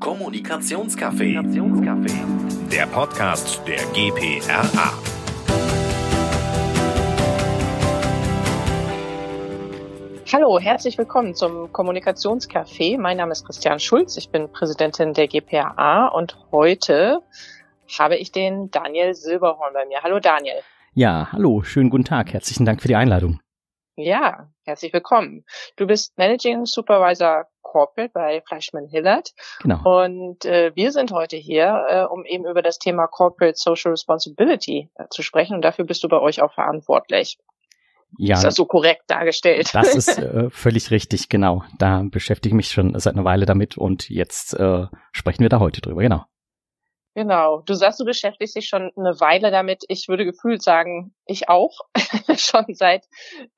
Kommunikationscafé. Der Podcast der GPRA. Hallo, herzlich willkommen zum Kommunikationscafé. Mein Name ist Christian Schulz, ich bin Präsidentin der GPRA und heute habe ich den Daniel Silberhorn bei mir. Hallo Daniel. Ja, hallo, schönen guten Tag. Herzlichen Dank für die Einladung. Ja, herzlich willkommen. Du bist Managing Supervisor Corporate bei Fleischmann Hillard. Genau. Und äh, wir sind heute hier, äh, um eben über das Thema Corporate Social Responsibility äh, zu sprechen. Und dafür bist du bei euch auch verantwortlich. Ja. Ist das so korrekt dargestellt? Das ist äh, völlig richtig, genau. Da beschäftige ich mich schon seit einer Weile damit und jetzt äh, sprechen wir da heute drüber, genau. Genau. Du sagst, du beschäftigst dich schon eine Weile damit. Ich würde gefühlt sagen, ich auch. schon seit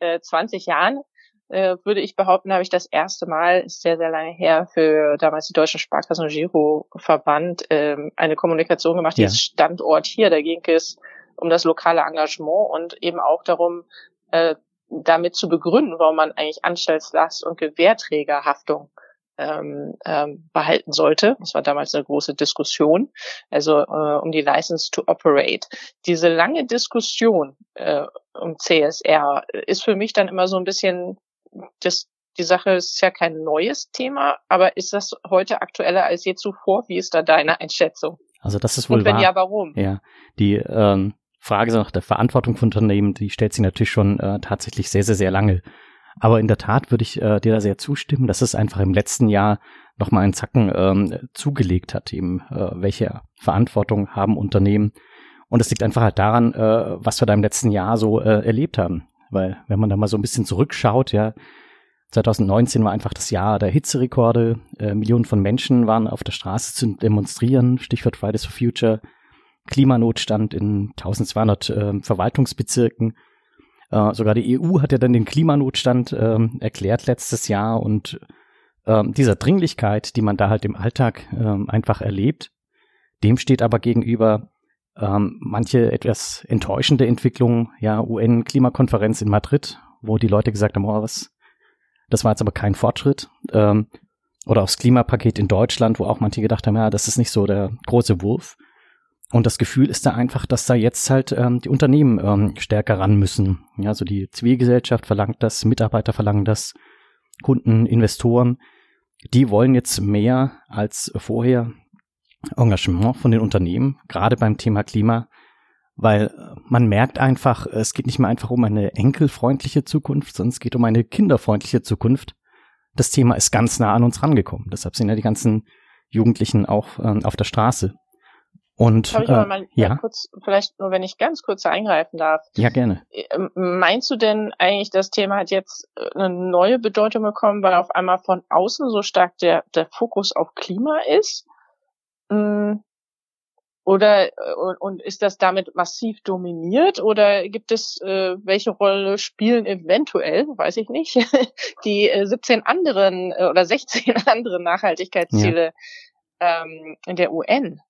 äh, 20 Jahren äh, würde ich behaupten, habe ich das erste Mal, ist sehr, sehr lange her, für damals die Deutschen Sparkassen- und Giro-Verband ähm, eine Kommunikation gemacht, ja. dieses Standort hier. Da ging es um das lokale Engagement und eben auch darum, äh, damit zu begründen, warum man eigentlich Anstaltslast und Gewährträgerhaftung ähm, ähm, behalten sollte. Das war damals eine große Diskussion, also äh, um die License to Operate. Diese lange Diskussion äh, um CSR ist für mich dann immer so ein bisschen, das, die Sache ist ja kein neues Thema, aber ist das heute aktueller als je zuvor? Wie ist da deine Einschätzung? Also das ist wohl Und wenn wahr. ja, warum? Ja, die ähm, Frage nach der Verantwortung von Unternehmen, die stellt sich natürlich schon äh, tatsächlich sehr, sehr, sehr lange. Aber in der Tat würde ich äh, dir da sehr zustimmen, dass es einfach im letzten Jahr nochmal einen Zacken ähm, zugelegt hat, eben äh, welche Verantwortung haben Unternehmen. Und es liegt einfach halt daran, äh, was wir da im letzten Jahr so äh, erlebt haben. Weil wenn man da mal so ein bisschen zurückschaut, ja, 2019 war einfach das Jahr der Hitzerekorde. Äh, Millionen von Menschen waren auf der Straße zu demonstrieren. Stichwort Fridays for Future. Klimanotstand in 1200 äh, Verwaltungsbezirken. Äh, sogar die EU hat ja dann den Klimanotstand ähm, erklärt letztes Jahr und ähm, dieser Dringlichkeit, die man da halt im Alltag ähm, einfach erlebt, dem steht aber gegenüber ähm, manche etwas enttäuschende Entwicklungen, ja, UN-Klimakonferenz in Madrid, wo die Leute gesagt haben, oh, was, das war jetzt aber kein Fortschritt. Ähm, oder aufs Klimapaket in Deutschland, wo auch manche gedacht haben, ja, das ist nicht so der große Wurf. Und das Gefühl ist da einfach, dass da jetzt halt ähm, die Unternehmen ähm, stärker ran müssen. Ja, also die Zivilgesellschaft verlangt das, Mitarbeiter verlangen das, Kunden, Investoren, die wollen jetzt mehr als vorher Engagement von den Unternehmen, gerade beim Thema Klima, weil man merkt einfach, es geht nicht mehr einfach um eine enkelfreundliche Zukunft, sondern es geht um eine kinderfreundliche Zukunft. Das Thema ist ganz nah an uns rangekommen. Deshalb sind ja die ganzen Jugendlichen auch ähm, auf der Straße. Und Darf ich aber äh, mal ja. kurz, vielleicht nur, wenn ich ganz kurz eingreifen darf. Ja, gerne. Ähm, meinst du denn eigentlich, das Thema hat jetzt äh, eine neue Bedeutung bekommen, weil auf einmal von außen so stark der, der Fokus auf Klima ist? Hm, oder äh, und, ist das damit massiv dominiert oder gibt es äh, welche Rolle spielen eventuell, weiß ich nicht, die äh, 17 anderen äh, oder 16 anderen Nachhaltigkeitsziele ja. ähm, in der UN?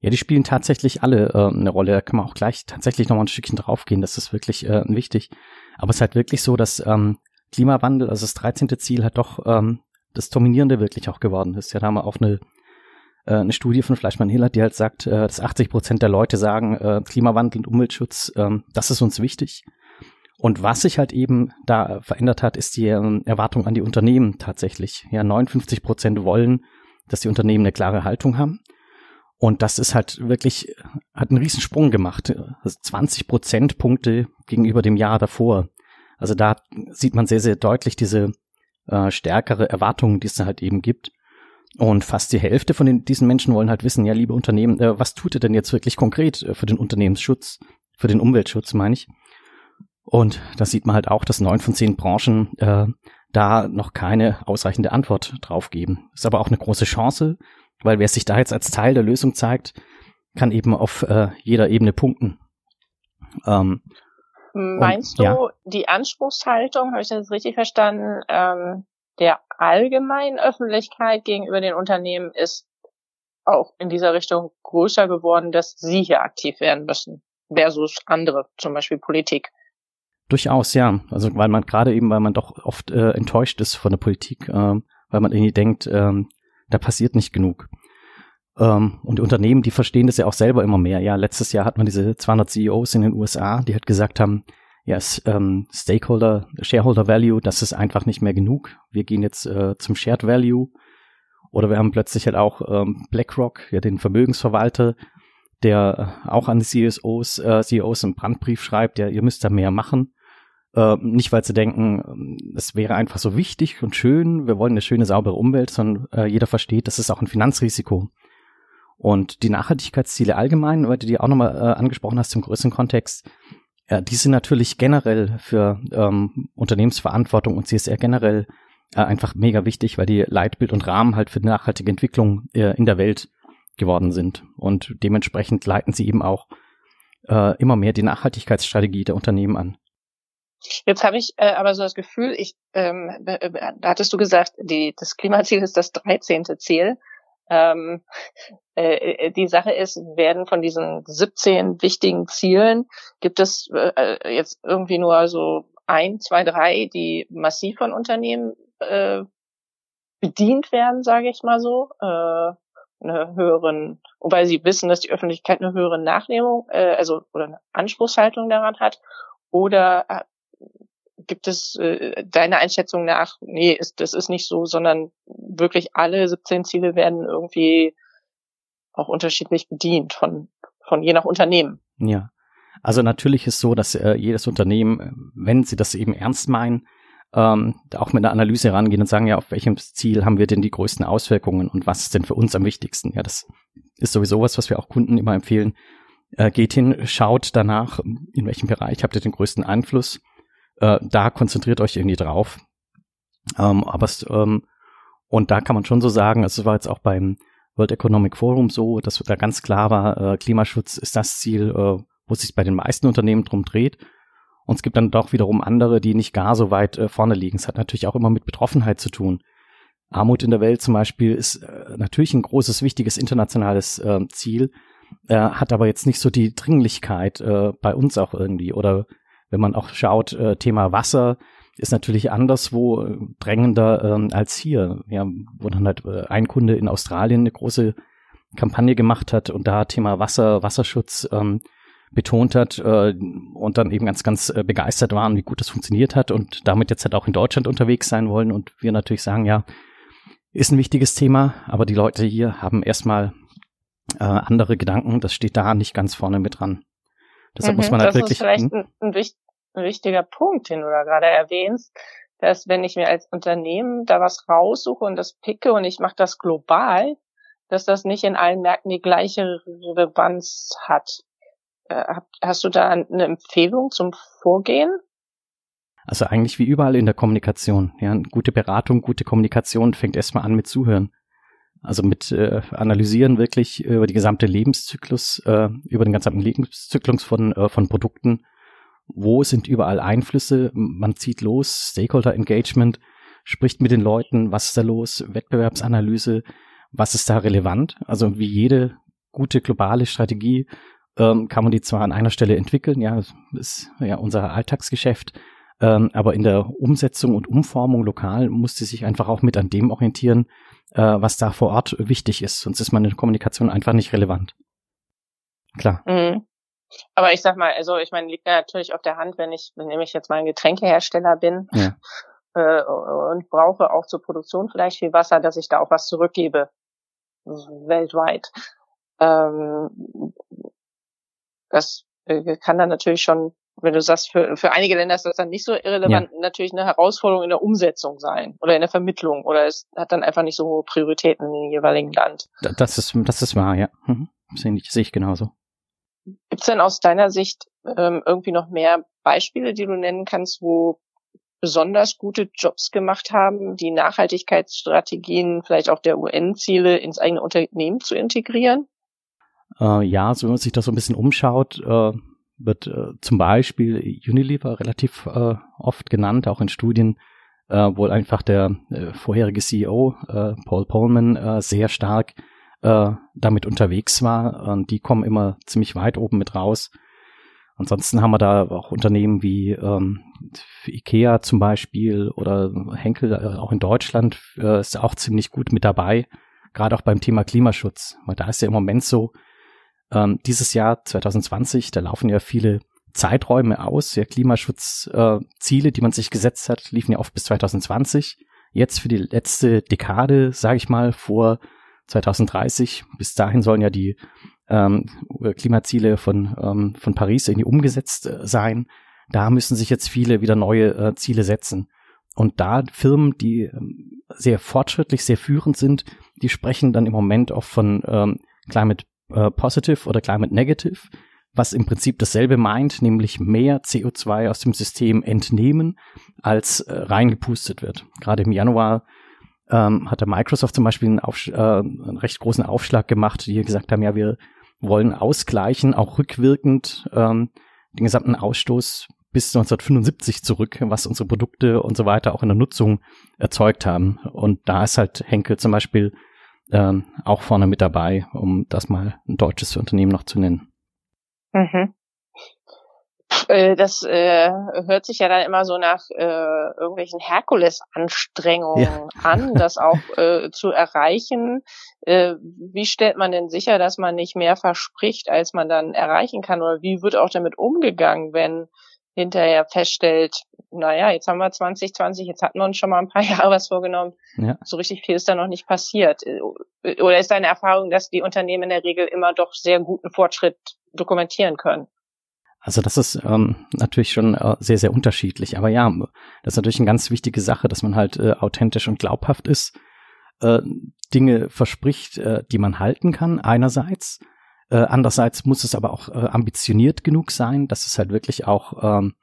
Ja, die spielen tatsächlich alle äh, eine Rolle. Da kann man auch gleich tatsächlich nochmal ein Stückchen draufgehen. Das ist wirklich äh, wichtig. Aber es ist halt wirklich so, dass ähm, Klimawandel, also das 13. Ziel, hat doch ähm, das Dominierende wirklich auch geworden ist. Ja, da haben wir auch eine, äh, eine Studie von Fleischmann Hillert, die halt sagt, äh, dass 80 Prozent der Leute sagen, äh, Klimawandel und Umweltschutz, äh, das ist uns wichtig. Und was sich halt eben da verändert hat, ist die äh, Erwartung an die Unternehmen tatsächlich. Ja, 59 Prozent wollen, dass die Unternehmen eine klare Haltung haben. Und das ist halt wirklich, hat einen Riesensprung gemacht. Also 20 Prozentpunkte gegenüber dem Jahr davor. Also da sieht man sehr, sehr deutlich diese äh, stärkere Erwartungen, die es halt eben gibt. Und fast die Hälfte von den, diesen Menschen wollen halt wissen, ja, liebe Unternehmen, äh, was tut ihr denn jetzt wirklich konkret äh, für den Unternehmensschutz, für den Umweltschutz, meine ich. Und da sieht man halt auch, dass neun von zehn Branchen äh, da noch keine ausreichende Antwort drauf geben. Ist aber auch eine große Chance, weil wer sich da jetzt als Teil der Lösung zeigt, kann eben auf äh, jeder Ebene punkten. Ähm, Meinst und, du, ja. die Anspruchshaltung, habe ich das richtig verstanden, ähm, der allgemeinen Öffentlichkeit gegenüber den Unternehmen ist auch in dieser Richtung größer geworden, dass sie hier aktiv werden müssen, versus andere, zum Beispiel Politik? Durchaus, ja. Also weil man gerade eben, weil man doch oft äh, enttäuscht ist von der Politik, äh, weil man irgendwie denkt, äh, da passiert nicht genug. Ähm, und Unternehmen, die verstehen das ja auch selber immer mehr. Ja, letztes Jahr hat man diese 200 CEOs in den USA, die halt gesagt haben, ja, ähm, Stakeholder, Shareholder Value, das ist einfach nicht mehr genug. Wir gehen jetzt äh, zum Shared Value. Oder wir haben plötzlich halt auch ähm, BlackRock, ja, den Vermögensverwalter, der auch an die CEOs, äh, CEOs einen Brandbrief schreibt, ja, ihr müsst da mehr machen. Äh, nicht, weil sie denken, es wäre einfach so wichtig und schön, wir wollen eine schöne, saubere Umwelt, sondern äh, jeder versteht, das ist auch ein Finanzrisiko. Und die Nachhaltigkeitsziele allgemein, weil du die auch nochmal äh, angesprochen hast im größeren Kontext, ja, die sind natürlich generell für ähm, Unternehmensverantwortung und CSR generell äh, einfach mega wichtig, weil die Leitbild und Rahmen halt für nachhaltige Entwicklung äh, in der Welt geworden sind. Und dementsprechend leiten sie eben auch äh, immer mehr die Nachhaltigkeitsstrategie der Unternehmen an. Jetzt habe ich äh, aber so das Gefühl, ich, ähm, da hattest du gesagt, die, das Klimaziel ist das 13. Ziel. Ähm, äh, äh, die Sache ist, werden von diesen 17 wichtigen Zielen, gibt es äh, jetzt irgendwie nur so ein, zwei, drei, die massiv von Unternehmen äh, bedient werden, sage ich mal so. Äh, eine höheren, wobei sie wissen, dass die Öffentlichkeit eine höhere Nachnehmung, äh, also oder eine Anspruchshaltung daran hat, oder äh, gibt es äh, deiner Einschätzung nach, nee, ist, das ist nicht so, sondern wirklich alle 17 Ziele werden irgendwie auch unterschiedlich bedient von, von je nach Unternehmen. Ja. Also natürlich ist so, dass äh, jedes Unternehmen, wenn sie das eben ernst meinen, ähm, auch mit einer Analyse rangehen und sagen, ja, auf welchem Ziel haben wir denn die größten Auswirkungen und was ist denn für uns am wichtigsten? Ja, das ist sowieso was, was wir auch Kunden immer empfehlen. Äh, geht hin, schaut danach, in welchem Bereich habt ihr den größten Einfluss äh, da konzentriert euch irgendwie drauf. Ähm, aber es, ähm, und da kann man schon so sagen, es war jetzt auch beim World Economic Forum so, dass da ganz klar war, äh, Klimaschutz ist das Ziel, äh, wo sich bei den meisten Unternehmen drum dreht. Und es gibt dann doch wiederum andere, die nicht gar so weit äh, vorne liegen. Es hat natürlich auch immer mit Betroffenheit zu tun. Armut in der Welt zum Beispiel ist äh, natürlich ein großes, wichtiges internationales äh, Ziel, hat aber jetzt nicht so die Dringlichkeit äh, bei uns auch irgendwie oder wenn man auch schaut, äh, Thema Wasser ist natürlich anderswo äh, drängender ähm, als hier. Ja, wo dann halt äh, ein Kunde in Australien eine große Kampagne gemacht hat und da Thema Wasser, Wasserschutz ähm, betont hat äh, und dann eben ganz, ganz äh, begeistert waren, wie gut das funktioniert hat und damit jetzt halt auch in Deutschland unterwegs sein wollen und wir natürlich sagen, ja, ist ein wichtiges Thema, aber die Leute hier haben erstmal äh, andere Gedanken, das steht da nicht ganz vorne mit dran. Deshalb mhm, muss man halt das wirklich. Das ist vielleicht ein, ein, ein wichtiger Punkt, den du da gerade erwähnst, dass wenn ich mir als Unternehmen da was raussuche und das picke und ich mache das global, dass das nicht in allen Märkten die gleiche Relevanz hat. Äh, hast du da eine Empfehlung zum Vorgehen? Also eigentlich wie überall in der Kommunikation. Ja, gute Beratung, gute Kommunikation fängt erstmal an mit Zuhören. Also mit äh, analysieren wirklich über die gesamte Lebenszyklus, äh, über den gesamten Lebenszyklus von, äh, von Produkten. Wo sind überall Einflüsse? Man zieht los, Stakeholder Engagement, spricht mit den Leuten, was ist da los, Wettbewerbsanalyse, was ist da relevant? Also wie jede gute globale Strategie ähm, kann man die zwar an einer Stelle entwickeln, ja, ist ja unser Alltagsgeschäft, ähm, aber in der Umsetzung und Umformung lokal muss sie sich einfach auch mit an dem orientieren, äh, was da vor Ort wichtig ist. Sonst ist meine Kommunikation einfach nicht relevant. Klar. Mhm. Aber ich sag mal, also ich meine, liegt natürlich auf der Hand, wenn ich, wenn ich jetzt mal ein Getränkehersteller bin ja. äh, und brauche auch zur Produktion vielleicht viel Wasser, dass ich da auch was zurückgebe weltweit. Ähm, das äh, kann dann natürlich schon wenn du sagst, für, für einige Länder ist das dann nicht so irrelevant, ja. natürlich eine Herausforderung in der Umsetzung sein oder in der Vermittlung oder es hat dann einfach nicht so hohe Prioritäten im jeweiligen Land. Das ist, das ist wahr, ja. Mhm. Sehe ich, sehe ich genauso. Gibt es denn aus deiner Sicht ähm, irgendwie noch mehr Beispiele, die du nennen kannst, wo besonders gute Jobs gemacht haben, die Nachhaltigkeitsstrategien vielleicht auch der UN-Ziele ins eigene Unternehmen zu integrieren? Äh, ja, so wenn man sich das so ein bisschen umschaut, äh, wird äh, zum Beispiel Unilever relativ äh, oft genannt, auch in Studien, äh, wo einfach der äh, vorherige CEO äh, Paul Polman äh, sehr stark äh, damit unterwegs war. Und die kommen immer ziemlich weit oben mit raus. Ansonsten haben wir da auch Unternehmen wie ähm, Ikea zum Beispiel oder Henkel, äh, auch in Deutschland, äh, ist auch ziemlich gut mit dabei. gerade auch beim Thema Klimaschutz. Weil da ist ja im Moment so, ähm, dieses Jahr 2020, da laufen ja viele Zeiträume aus. Ja, Klimaschutzziele, äh, die man sich gesetzt hat, liefen ja oft bis 2020. Jetzt für die letzte Dekade, sage ich mal, vor 2030, bis dahin sollen ja die ähm, Klimaziele von, ähm, von Paris irgendwie umgesetzt äh, sein. Da müssen sich jetzt viele wieder neue äh, Ziele setzen. Und da Firmen, die ähm, sehr fortschrittlich, sehr führend sind, die sprechen dann im Moment oft von ähm, Climate äh, Positive oder Climate Negative, was im Prinzip dasselbe meint, nämlich mehr CO2 aus dem System entnehmen, als äh, reingepustet wird. Gerade im Januar ähm, hat der Microsoft zum Beispiel einen, Aufsch äh, einen recht großen Aufschlag gemacht, die gesagt haben, ja, wir wollen ausgleichen, auch rückwirkend ähm, den gesamten Ausstoß bis 1975 zurück, was unsere Produkte und so weiter auch in der Nutzung erzeugt haben. Und da ist halt Henkel zum Beispiel ähm, auch vorne mit dabei, um das mal ein deutsches Unternehmen noch zu nennen. Mhm. Äh, das äh, hört sich ja dann immer so nach äh, irgendwelchen Herkulesanstrengungen ja. an, das auch äh, zu erreichen. Äh, wie stellt man denn sicher, dass man nicht mehr verspricht, als man dann erreichen kann? Oder wie wird auch damit umgegangen, wenn hinterher feststellt, naja, jetzt haben wir 2020, jetzt hatten wir uns schon mal ein paar Jahre was vorgenommen. Ja. So richtig viel ist da noch nicht passiert. Oder ist deine Erfahrung, dass die Unternehmen in der Regel immer doch sehr guten Fortschritt dokumentieren können? Also das ist ähm, natürlich schon äh, sehr, sehr unterschiedlich. Aber ja, das ist natürlich eine ganz wichtige Sache, dass man halt äh, authentisch und glaubhaft ist, äh, Dinge verspricht, äh, die man halten kann, einerseits äh, andererseits muss es aber auch äh, ambitioniert genug sein, dass es halt wirklich auch, ähm,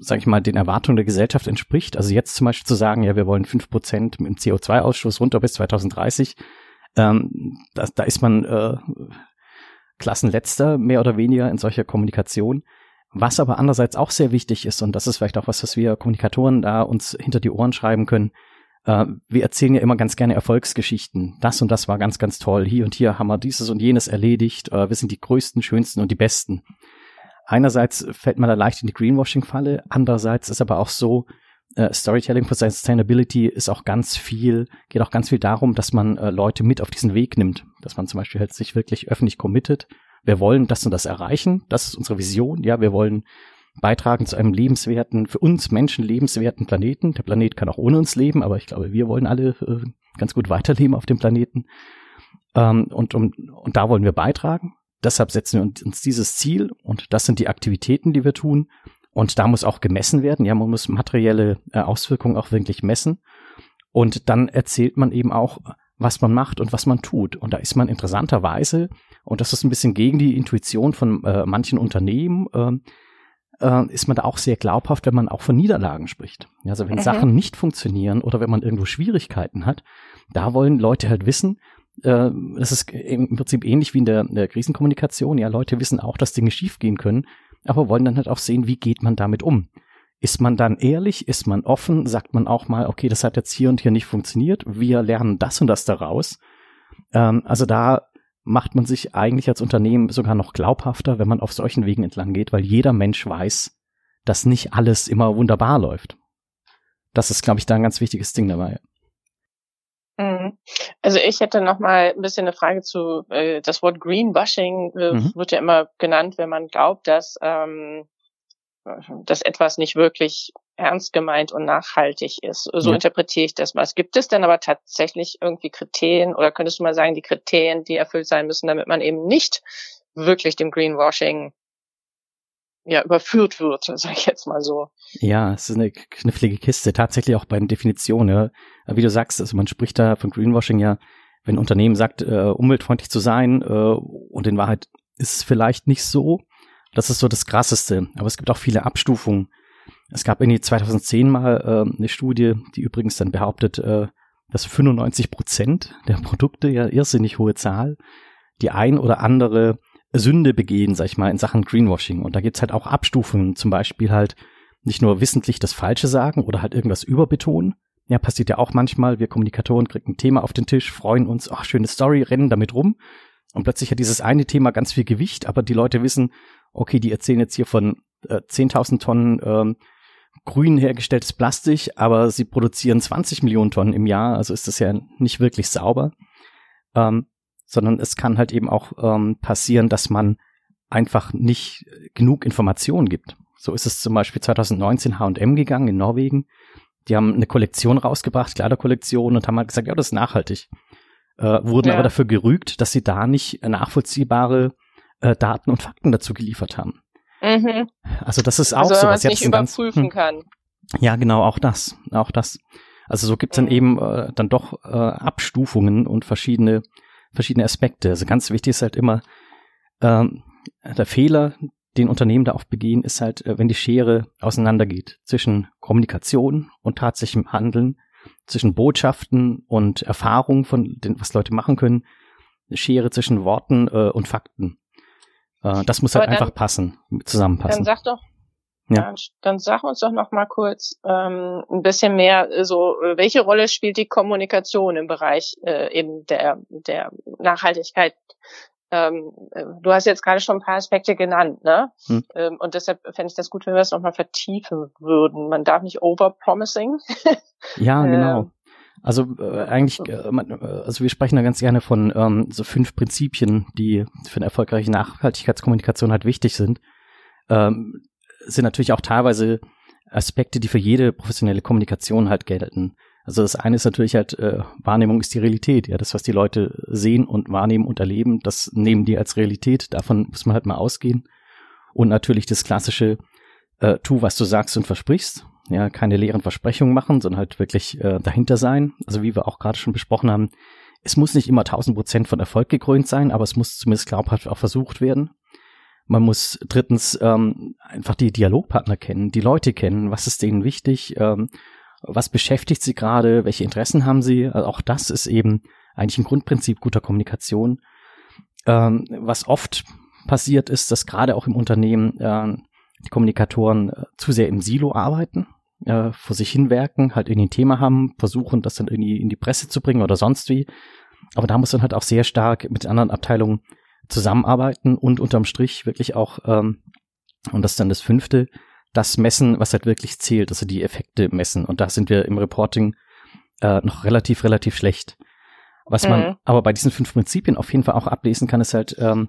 sage ich mal, den Erwartungen der Gesellschaft entspricht. Also jetzt zum Beispiel zu sagen, ja, wir wollen fünf Prozent im CO2-Ausstoß runter bis 2030, ähm, da, da ist man äh, Klassenletzter, mehr oder weniger in solcher Kommunikation. Was aber andererseits auch sehr wichtig ist, und das ist vielleicht auch was, was wir Kommunikatoren da uns hinter die Ohren schreiben können, äh, wir erzählen ja immer ganz gerne Erfolgsgeschichten. Das und das war ganz, ganz toll. Hier und hier haben wir dieses und jenes erledigt. Äh, wir sind die größten, schönsten und die besten. Einerseits fällt man da leicht in die Greenwashing-Falle. Andererseits ist aber auch so, äh, Storytelling for Sustainability ist auch ganz viel, geht auch ganz viel darum, dass man äh, Leute mit auf diesen Weg nimmt. Dass man zum Beispiel halt sich wirklich öffentlich committet. Wir wollen das und das erreichen. Das ist unsere Vision. Ja, wir wollen beitragen zu einem lebenswerten, für uns Menschen lebenswerten Planeten. Der Planet kann auch ohne uns leben, aber ich glaube, wir wollen alle äh, ganz gut weiterleben auf dem Planeten. Ähm, und, um, und da wollen wir beitragen. Deshalb setzen wir uns dieses Ziel und das sind die Aktivitäten, die wir tun. Und da muss auch gemessen werden. Ja, man muss materielle äh, Auswirkungen auch wirklich messen. Und dann erzählt man eben auch, was man macht und was man tut. Und da ist man interessanterweise, und das ist ein bisschen gegen die Intuition von äh, manchen Unternehmen, äh, äh, ist man da auch sehr glaubhaft, wenn man auch von Niederlagen spricht. Also wenn mhm. Sachen nicht funktionieren oder wenn man irgendwo Schwierigkeiten hat, da wollen Leute halt wissen, äh, das ist im Prinzip ähnlich wie in der, der Krisenkommunikation. Ja, Leute wissen auch, dass Dinge schiefgehen können, aber wollen dann halt auch sehen, wie geht man damit um. Ist man dann ehrlich? Ist man offen? Sagt man auch mal, okay, das hat jetzt hier und hier nicht funktioniert. Wir lernen das und das daraus. Ähm, also da macht man sich eigentlich als Unternehmen sogar noch glaubhafter, wenn man auf solchen Wegen entlang geht, weil jeder Mensch weiß, dass nicht alles immer wunderbar läuft. Das ist, glaube ich, da ein ganz wichtiges Ding dabei. Mhm. Also ich hätte noch mal ein bisschen eine Frage zu äh, das Wort Greenwashing äh, mhm. wird ja immer genannt, wenn man glaubt, dass ähm, dass etwas nicht wirklich ernst gemeint und nachhaltig ist. So ja. interpretiere ich das mal. Gibt es denn aber tatsächlich irgendwie Kriterien oder könntest du mal sagen, die Kriterien, die erfüllt sein müssen, damit man eben nicht wirklich dem Greenwashing ja, überführt wird, sage ich jetzt mal so. Ja, es ist eine knifflige Kiste, tatsächlich auch bei den Definitionen. Ja. Wie du sagst, also man spricht da von Greenwashing ja, wenn ein Unternehmen sagt, äh, umweltfreundlich zu sein äh, und in Wahrheit ist es vielleicht nicht so. Das ist so das Krasseste. Aber es gibt auch viele Abstufungen. Es gab in die 2010 mal äh, eine Studie, die übrigens dann behauptet, äh, dass 95 Prozent der Produkte, ja irrsinnig hohe Zahl, die ein oder andere Sünde begehen, sag ich mal, in Sachen Greenwashing. Und da gibt's halt auch Abstufungen, zum Beispiel halt nicht nur wissentlich das Falsche sagen oder halt irgendwas überbetonen. Ja, passiert ja auch manchmal. Wir Kommunikatoren kriegen ein Thema auf den Tisch, freuen uns, ach, schöne Story, rennen damit rum. Und plötzlich hat dieses eine Thema ganz viel Gewicht, aber die Leute wissen, okay, die erzählen jetzt hier von äh, 10.000 Tonnen ähm, grün hergestelltes Plastik, aber sie produzieren 20 Millionen Tonnen im Jahr, also ist das ja nicht wirklich sauber. ähm, sondern es kann halt eben auch ähm, passieren, dass man einfach nicht genug Informationen gibt. So ist es zum Beispiel 2019 H&M gegangen in Norwegen. Die haben eine Kollektion rausgebracht, Kleiderkollektion und haben halt gesagt, ja, das ist nachhaltig. Äh, wurden ja. aber dafür gerügt, dass sie da nicht nachvollziehbare äh, Daten und Fakten dazu geliefert haben. Mhm. Also das ist auch also, so was jetzt nicht überprüfen ganz, hm. kann. Ja, genau, auch das, auch das. Also so gibt's dann mhm. eben äh, dann doch äh, Abstufungen und verschiedene verschiedene Aspekte. Also ganz wichtig ist halt immer ähm, der Fehler, den Unternehmen da oft begehen, ist halt, äh, wenn die Schere auseinandergeht zwischen Kommunikation und tatsächlichem Handeln, zwischen Botschaften und Erfahrung von den, was Leute machen können, eine Schere zwischen Worten äh, und Fakten. Äh, das muss halt dann, einfach passen, zusammenpassen. Dann sag doch, ja. Dann sag uns doch noch mal kurz ähm, ein bisschen mehr, äh, so welche Rolle spielt die Kommunikation im Bereich äh, eben der der Nachhaltigkeit? Ähm, äh, du hast jetzt gerade schon ein paar Aspekte genannt, ne? Hm. Ähm, und deshalb fände ich das gut, wenn wir das noch mal vertiefen würden. Man darf nicht overpromising. ja, genau. Also äh, eigentlich, äh, äh, also wir sprechen da ganz gerne von ähm, so fünf Prinzipien, die für eine erfolgreiche Nachhaltigkeitskommunikation halt wichtig sind. Ähm, sind natürlich auch teilweise Aspekte, die für jede professionelle Kommunikation halt gelten. Also das eine ist natürlich halt, äh, Wahrnehmung ist die Realität. Ja, das, was die Leute sehen und wahrnehmen und erleben, das nehmen die als Realität. Davon muss man halt mal ausgehen. Und natürlich das klassische, äh, tu, was du sagst und versprichst. Ja, keine leeren Versprechungen machen, sondern halt wirklich äh, dahinter sein. Also wie wir auch gerade schon besprochen haben, es muss nicht immer 1000 Prozent von Erfolg gekrönt sein, aber es muss zumindest glaubhaft auch versucht werden. Man muss drittens ähm, einfach die Dialogpartner kennen, die Leute kennen, was ist denen wichtig, ähm, was beschäftigt sie gerade, welche Interessen haben sie. Also auch das ist eben eigentlich ein Grundprinzip guter Kommunikation. Ähm, was oft passiert ist, dass gerade auch im Unternehmen äh, die Kommunikatoren äh, zu sehr im Silo arbeiten, äh, vor sich hinwerken, halt in ein Thema haben, versuchen das dann irgendwie in die Presse zu bringen oder sonst wie. Aber da muss man halt auch sehr stark mit anderen Abteilungen zusammenarbeiten und unterm Strich wirklich auch, ähm, und das ist dann das fünfte, das messen, was halt wirklich zählt, also die Effekte messen. Und da sind wir im Reporting äh, noch relativ, relativ schlecht. Was mhm. man aber bei diesen fünf Prinzipien auf jeden Fall auch ablesen kann, ist halt, ähm,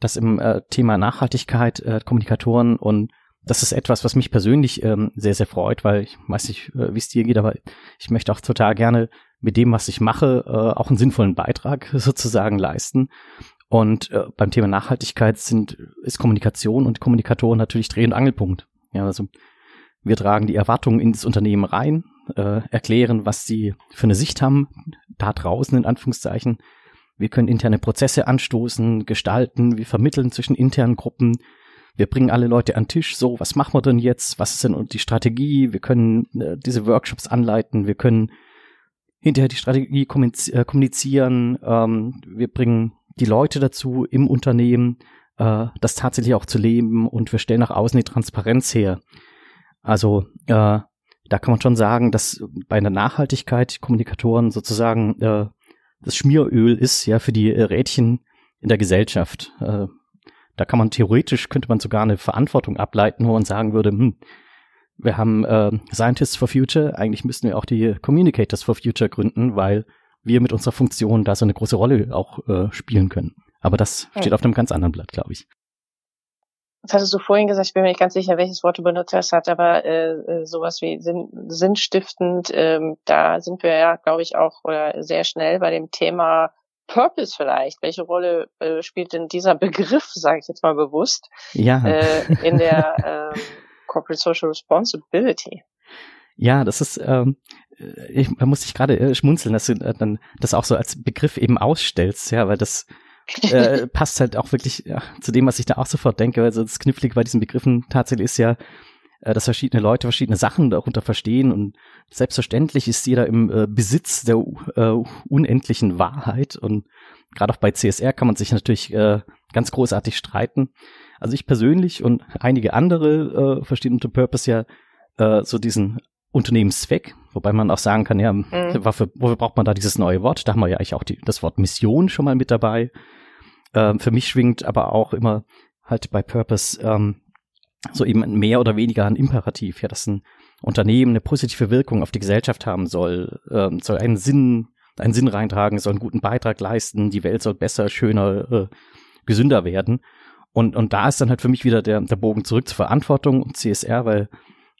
dass im äh, Thema Nachhaltigkeit, äh, Kommunikatoren und das ist etwas, was mich persönlich ähm, sehr, sehr freut, weil ich weiß nicht, äh, wie es dir geht, aber ich möchte auch total gerne mit dem, was ich mache, äh, auch einen sinnvollen Beitrag sozusagen leisten. Und äh, beim Thema Nachhaltigkeit sind, ist Kommunikation und Kommunikatoren natürlich Dreh- und Angelpunkt. Ja, also wir tragen die Erwartungen in das Unternehmen rein, äh, erklären, was sie für eine Sicht haben, da draußen in Anführungszeichen. Wir können interne Prozesse anstoßen, gestalten, wir vermitteln zwischen internen Gruppen, wir bringen alle Leute an Tisch, so, was machen wir denn jetzt, was ist denn die Strategie, wir können äh, diese Workshops anleiten, wir können hinterher die Strategie äh, kommunizieren, ähm, wir bringen die Leute dazu im Unternehmen, äh, das tatsächlich auch zu leben und wir stellen nach außen die Transparenz her. Also äh, da kann man schon sagen, dass bei einer Nachhaltigkeit Kommunikatoren sozusagen äh, das Schmieröl ist ja für die Rädchen in der Gesellschaft. Äh, da kann man theoretisch könnte man sogar eine Verantwortung ableiten, wo man sagen würde, hm, wir haben äh, Scientists for Future, eigentlich müssten wir auch die Communicators for Future gründen, weil wir mit unserer Funktion da so eine große Rolle auch äh, spielen können. Aber das steht auf einem ganz anderen Blatt, glaube ich. Das hattest du vorhin gesagt, ich bin mir nicht ganz sicher, welches Wort du benutzt hast, hat aber äh, äh, sowas wie Sinn, sinnstiftend, ähm, da sind wir ja, glaube ich, auch oder sehr schnell bei dem Thema Purpose vielleicht. Welche Rolle äh, spielt denn dieser Begriff, sage ich jetzt mal bewusst, ja. äh, in der äh, Corporate Social Responsibility? Ja, das ist, ähm, äh, ich, man muss sich gerade äh, schmunzeln, dass du äh, dann das auch so als Begriff eben ausstellst, ja, weil das äh, passt halt auch wirklich ja, zu dem, was ich da auch sofort denke. Also das Knifflige bei diesen Begriffen tatsächlich ist ja, dass verschiedene Leute verschiedene Sachen darunter verstehen und selbstverständlich ist jeder im äh, Besitz der äh, unendlichen Wahrheit und gerade auch bei CSR kann man sich natürlich äh, ganz großartig streiten. Also ich persönlich und einige andere äh, verstehen unter Purpose ja äh, so diesen Unternehmenszweck, wobei man auch sagen kann, ja, mhm. wofür, wofür braucht man da dieses neue Wort? Da haben wir ja eigentlich auch die, das Wort Mission schon mal mit dabei. Ähm, für mich schwingt aber auch immer halt bei Purpose ähm, so eben mehr oder weniger ein Imperativ, ja, dass ein Unternehmen eine positive Wirkung auf die Gesellschaft haben soll, ähm, soll einen Sinn einen Sinn reintragen, soll einen guten Beitrag leisten, die Welt soll besser, schöner, äh, gesünder werden. Und, und da ist dann halt für mich wieder der, der Bogen zurück zur Verantwortung und CSR, weil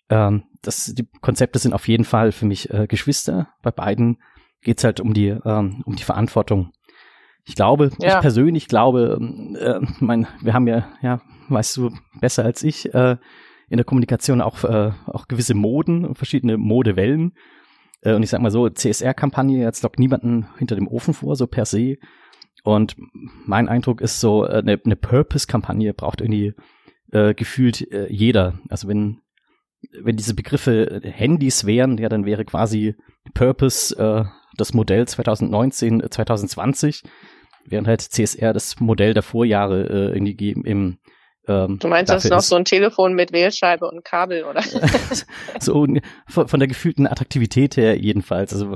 ähm, das, die Konzepte sind auf jeden Fall für mich äh, Geschwister. Bei beiden geht's halt um die, ähm, um die Verantwortung. Ich glaube, ja. ich persönlich glaube, äh, mein, wir haben ja, ja, weißt du, besser als ich, äh, in der Kommunikation auch, äh, auch gewisse Moden, verschiedene Modewellen. Äh, und ich sag mal so, CSR-Kampagne jetzt lockt niemanden hinter dem Ofen vor, so per se. Und mein Eindruck ist so, äh, eine, eine Purpose-Kampagne braucht irgendwie äh, gefühlt äh, jeder. Also wenn, wenn diese Begriffe Handys wären, ja, dann wäre quasi Purpose äh, das Modell 2019, 2020, während halt CSR das Modell der Vorjahre äh, irgendwie im ähm, du meinst, das ist noch so ein Telefon mit Wählscheibe und Kabel, oder? so von der gefühlten Attraktivität her jedenfalls. Also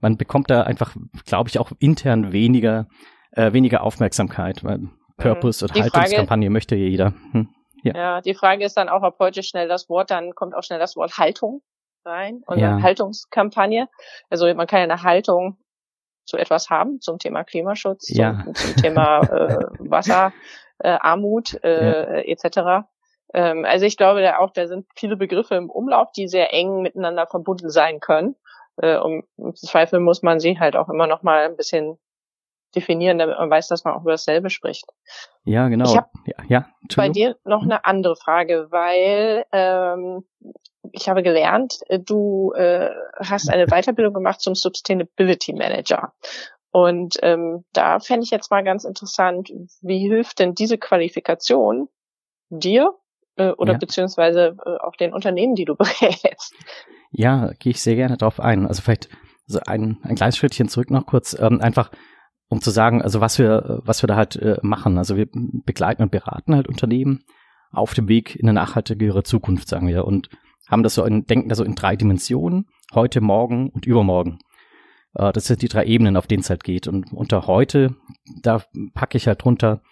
man bekommt da einfach, glaube ich, auch intern weniger äh, weniger Aufmerksamkeit, weil mhm. Purpose und Haltungskampagne Frage, möchte jeder. Hm. Ja. ja, die Frage ist dann auch, ob heute schnell das Wort, dann kommt auch schnell das Wort Haltung rein und ja. Haltungskampagne. Also man kann ja eine Haltung zu etwas haben, zum Thema Klimaschutz, ja. zum, zum Thema äh, Wasserarmut äh, äh, ja. etc. Ähm, also ich glaube da auch, da sind viele Begriffe im Umlauf, die sehr eng miteinander verbunden sein können. Äh, um, Im Zweifel muss man sie halt auch immer noch mal ein bisschen definieren, damit man weiß, dass man auch über dasselbe spricht. Ja, genau. Ich habe ja, ja, bei dir noch eine andere Frage, weil ähm, ich habe gelernt, du äh, hast eine Weiterbildung gemacht zum Sustainability Manager. Und ähm, da fände ich jetzt mal ganz interessant, wie hilft denn diese Qualifikation dir äh, oder ja. beziehungsweise äh, auch den Unternehmen, die du berätst? Ja, gehe ich sehr gerne drauf ein. Also vielleicht so ein, ein kleines Schrittchen zurück noch kurz. Ähm, einfach um zu sagen, also was wir, was wir da halt äh, machen. Also wir begleiten und beraten halt Unternehmen auf dem Weg in eine nachhaltigere Zukunft, sagen wir, und haben das so in, denken da so in drei Dimensionen, heute, morgen und übermorgen. Äh, das sind die drei Ebenen, auf denen es halt geht. Und unter heute, da packe ich halt drunter,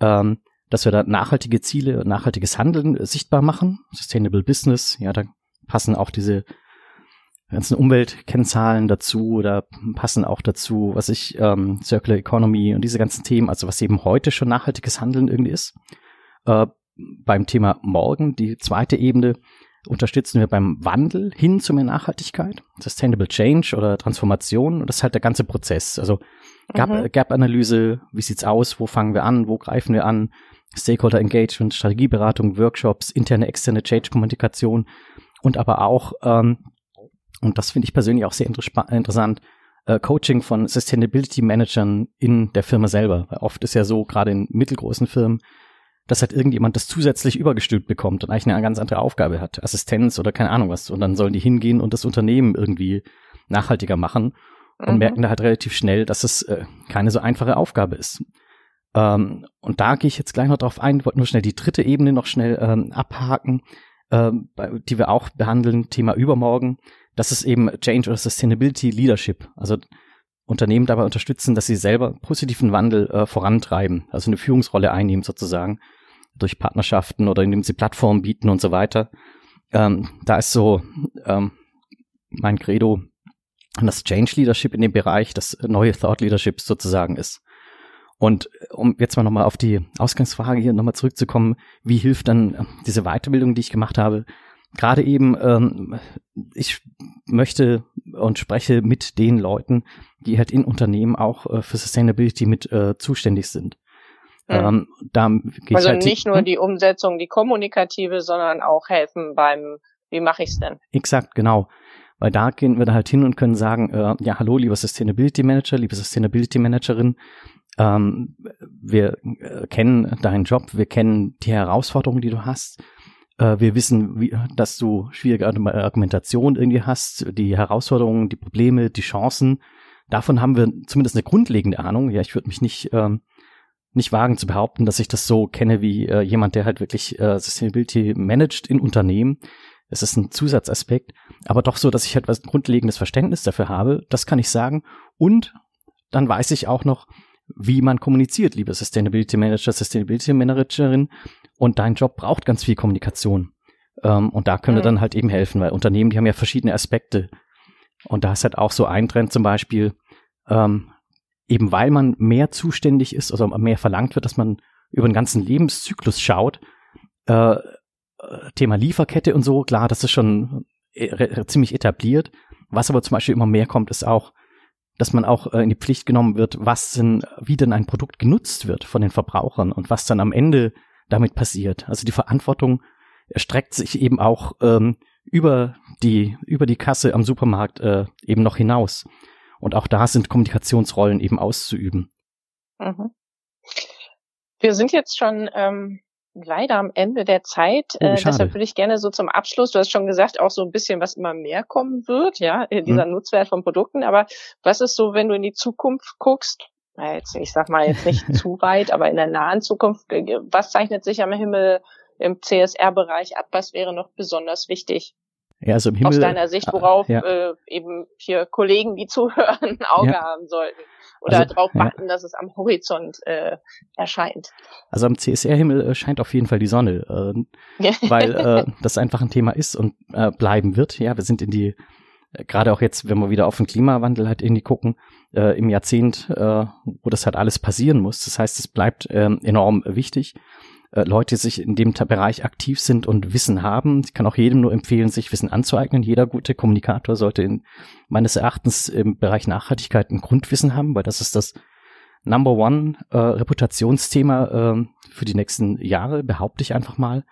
ähm, dass wir da nachhaltige Ziele, nachhaltiges Handeln äh, sichtbar machen, Sustainable Business, ja, da passen auch diese ganzen Umweltkennzahlen dazu oder passen auch dazu, was ich, ähm, Circular Economy und diese ganzen Themen, also was eben heute schon nachhaltiges Handeln irgendwie ist. Äh, beim Thema morgen, die zweite Ebene, unterstützen wir beim Wandel hin zu mehr Nachhaltigkeit, Sustainable Change oder Transformation und das ist halt der ganze Prozess. Also mhm. Gap-Analyse, wie sieht's aus, wo fangen wir an, wo greifen wir an, Stakeholder Engagement, Strategieberatung, Workshops, interne, externe Change-Kommunikation und aber auch ähm, und das finde ich persönlich auch sehr inter interessant, äh, Coaching von Sustainability Managern in der Firma selber. Weil oft ist ja so, gerade in mittelgroßen Firmen, dass halt irgendjemand das zusätzlich übergestülpt bekommt und eigentlich eine ganz andere Aufgabe hat, Assistenz oder keine Ahnung was. Und dann sollen die hingehen und das Unternehmen irgendwie nachhaltiger machen und mhm. merken da halt relativ schnell, dass es äh, keine so einfache Aufgabe ist. Ähm, und da gehe ich jetzt gleich noch drauf ein, wollte nur schnell die dritte Ebene noch schnell ähm, abhaken, ähm, die wir auch behandeln, Thema übermorgen das ist eben Change oder Sustainability Leadership. Also Unternehmen dabei unterstützen, dass sie selber positiven Wandel äh, vorantreiben, also eine Führungsrolle einnehmen sozusagen durch Partnerschaften oder indem sie Plattformen bieten und so weiter. Ähm, da ist so ähm, mein Credo, dass Change Leadership in dem Bereich das neue Thought Leadership sozusagen ist. Und um jetzt mal nochmal auf die Ausgangsfrage hier nochmal zurückzukommen, wie hilft dann diese Weiterbildung, die ich gemacht habe, gerade eben, ähm, ich möchte und spreche mit den Leuten, die halt in Unternehmen auch äh, für Sustainability mit äh, zuständig sind. Mhm. Ähm, da also halt nicht nur hm? die Umsetzung, die kommunikative, sondern auch helfen beim, wie mache ich es denn? Exakt, genau. Weil da gehen wir da halt hin und können sagen, äh, ja, hallo, lieber Sustainability Manager, liebe Sustainability Managerin, ähm, wir äh, kennen deinen Job, wir kennen die Herausforderungen, die du hast wir wissen, wie, dass du schwierige Argumentation irgendwie hast, die Herausforderungen, die Probleme, die Chancen. Davon haben wir zumindest eine grundlegende Ahnung. Ja, ich würde mich nicht, ähm, nicht wagen zu behaupten, dass ich das so kenne wie äh, jemand, der halt wirklich äh, Sustainability managt in Unternehmen. Es ist ein Zusatzaspekt, aber doch so, dass ich halt was grundlegendes Verständnis dafür habe. Das kann ich sagen. Und dann weiß ich auch noch, wie man kommuniziert, liebe Sustainability Manager, Sustainability Managerin. Und dein Job braucht ganz viel Kommunikation. Ähm, und da können mhm. wir dann halt eben helfen, weil Unternehmen, die haben ja verschiedene Aspekte. Und da ist halt auch so ein Trend zum Beispiel, ähm, eben weil man mehr zuständig ist, also mehr verlangt wird, dass man über den ganzen Lebenszyklus schaut. Äh, Thema Lieferkette und so, klar, das ist schon äh, ziemlich etabliert. Was aber zum Beispiel immer mehr kommt, ist auch, dass man auch äh, in die Pflicht genommen wird, was denn, wie denn ein Produkt genutzt wird von den Verbrauchern und was dann am Ende damit passiert. Also die Verantwortung erstreckt sich eben auch ähm, über die über die Kasse am Supermarkt äh, eben noch hinaus. Und auch da sind Kommunikationsrollen eben auszuüben. Mhm. Wir sind jetzt schon ähm, leider am Ende der Zeit. Oh, äh, deshalb würde ich gerne so zum Abschluss, du hast schon gesagt, auch so ein bisschen, was immer mehr kommen wird, ja, dieser hm. Nutzwert von Produkten. Aber was ist so, wenn du in die Zukunft guckst? Jetzt, ich sag mal jetzt nicht zu weit, aber in der nahen Zukunft, äh, was zeichnet sich am Himmel im CSR-Bereich ab? Was wäre noch besonders wichtig? Ja, also im Himmel, aus deiner Sicht, worauf ja. äh, eben hier Kollegen, die zuhören, ein Auge ja. haben sollten oder also, darauf warten, ja. dass es am Horizont äh, erscheint. Also am CSR-Himmel äh, scheint auf jeden Fall die Sonne, äh, weil äh, das einfach ein Thema ist und äh, bleiben wird. Ja, wir sind in die äh, gerade auch jetzt, wenn wir wieder auf den Klimawandel halt irgendwie gucken, äh, im Jahrzehnt, äh, wo das halt alles passieren muss. Das heißt, es bleibt äh, enorm wichtig äh, Leute sich in dem Bereich aktiv sind und Wissen haben. Ich kann auch jedem nur empfehlen, sich Wissen anzueignen. Jeder gute Kommunikator sollte in, meines Erachtens im Bereich Nachhaltigkeit ein Grundwissen haben, weil das ist das Number One äh, Reputationsthema äh, für die nächsten Jahre, behaupte ich einfach mal.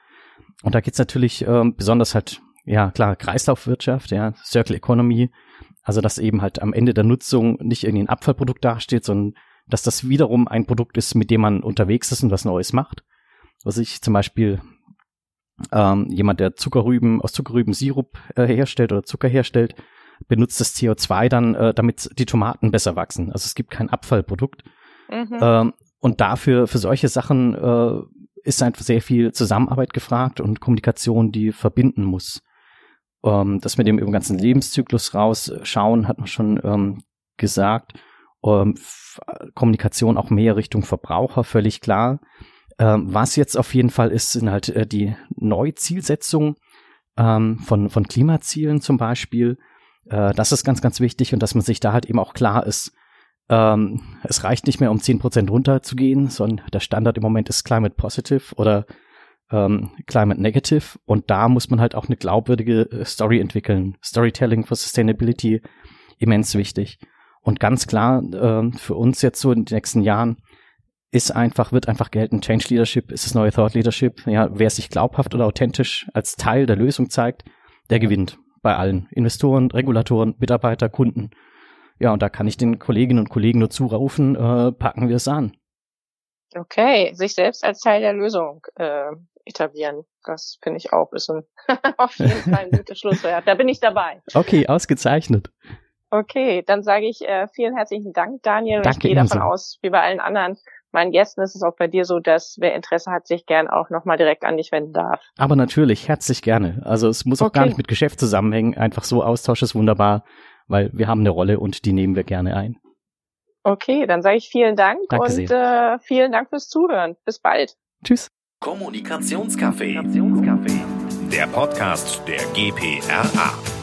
Und da geht's natürlich äh, besonders halt, ja klar, Kreislaufwirtschaft, ja, Circle Economy, also dass eben halt am Ende der Nutzung nicht irgendwie ein Abfallprodukt dasteht, sondern dass das wiederum ein Produkt ist, mit dem man unterwegs ist und was Neues macht was ich zum Beispiel ähm, jemand, der Zuckerrüben aus Zuckerrüben Sirup äh, herstellt oder Zucker herstellt, benutzt das CO2 dann, äh, damit die Tomaten besser wachsen. Also es gibt kein Abfallprodukt. Mhm. Ähm, und dafür, für solche Sachen äh, ist einfach sehr viel Zusammenarbeit gefragt und Kommunikation, die verbinden muss. Ähm, das mit dem über den ganzen Lebenszyklus rausschauen, hat man schon ähm, gesagt. Ähm, Kommunikation auch mehr Richtung Verbraucher, völlig klar. Ähm, was jetzt auf jeden Fall ist, sind halt äh, die Neuzielsetzungen ähm, von, von Klimazielen zum Beispiel. Äh, das ist ganz, ganz wichtig und dass man sich da halt eben auch klar ist, ähm, es reicht nicht mehr um zehn Prozent runterzugehen, sondern der Standard im Moment ist Climate Positive oder ähm, Climate Negative und da muss man halt auch eine glaubwürdige äh, Story entwickeln. Storytelling for Sustainability immens wichtig. Und ganz klar äh, für uns jetzt so in den nächsten Jahren ist einfach, wird einfach gelten. Change Leadership ist das neue Thought Leadership. Ja, wer sich glaubhaft oder authentisch als Teil der Lösung zeigt, der gewinnt. Bei allen. Investoren, Regulatoren, Mitarbeiter, Kunden. Ja, und da kann ich den Kolleginnen und Kollegen nur zurufen, äh, packen wir es an. Okay, sich selbst als Teil der Lösung äh, etablieren. Das finde ich auch ist ein auf jeden Fall ein gutes Schlusswort. Da bin ich dabei. Okay, ausgezeichnet. Okay, dann sage ich äh, vielen herzlichen Dank, Daniel. Danke ich gehe davon aus, wie bei allen anderen, meinen Gästen ist es auch bei dir so, dass wer Interesse hat, sich gern auch nochmal direkt an dich wenden darf. Aber natürlich, herzlich gerne. Also es muss auch okay. gar nicht mit Geschäft zusammenhängen. Einfach so Austausch ist wunderbar, weil wir haben eine Rolle und die nehmen wir gerne ein. Okay, dann sage ich vielen Dank Danke und sehr. Äh, vielen Dank fürs Zuhören. Bis bald. Tschüss. Kommunikationscafé. Der Podcast der GPRA.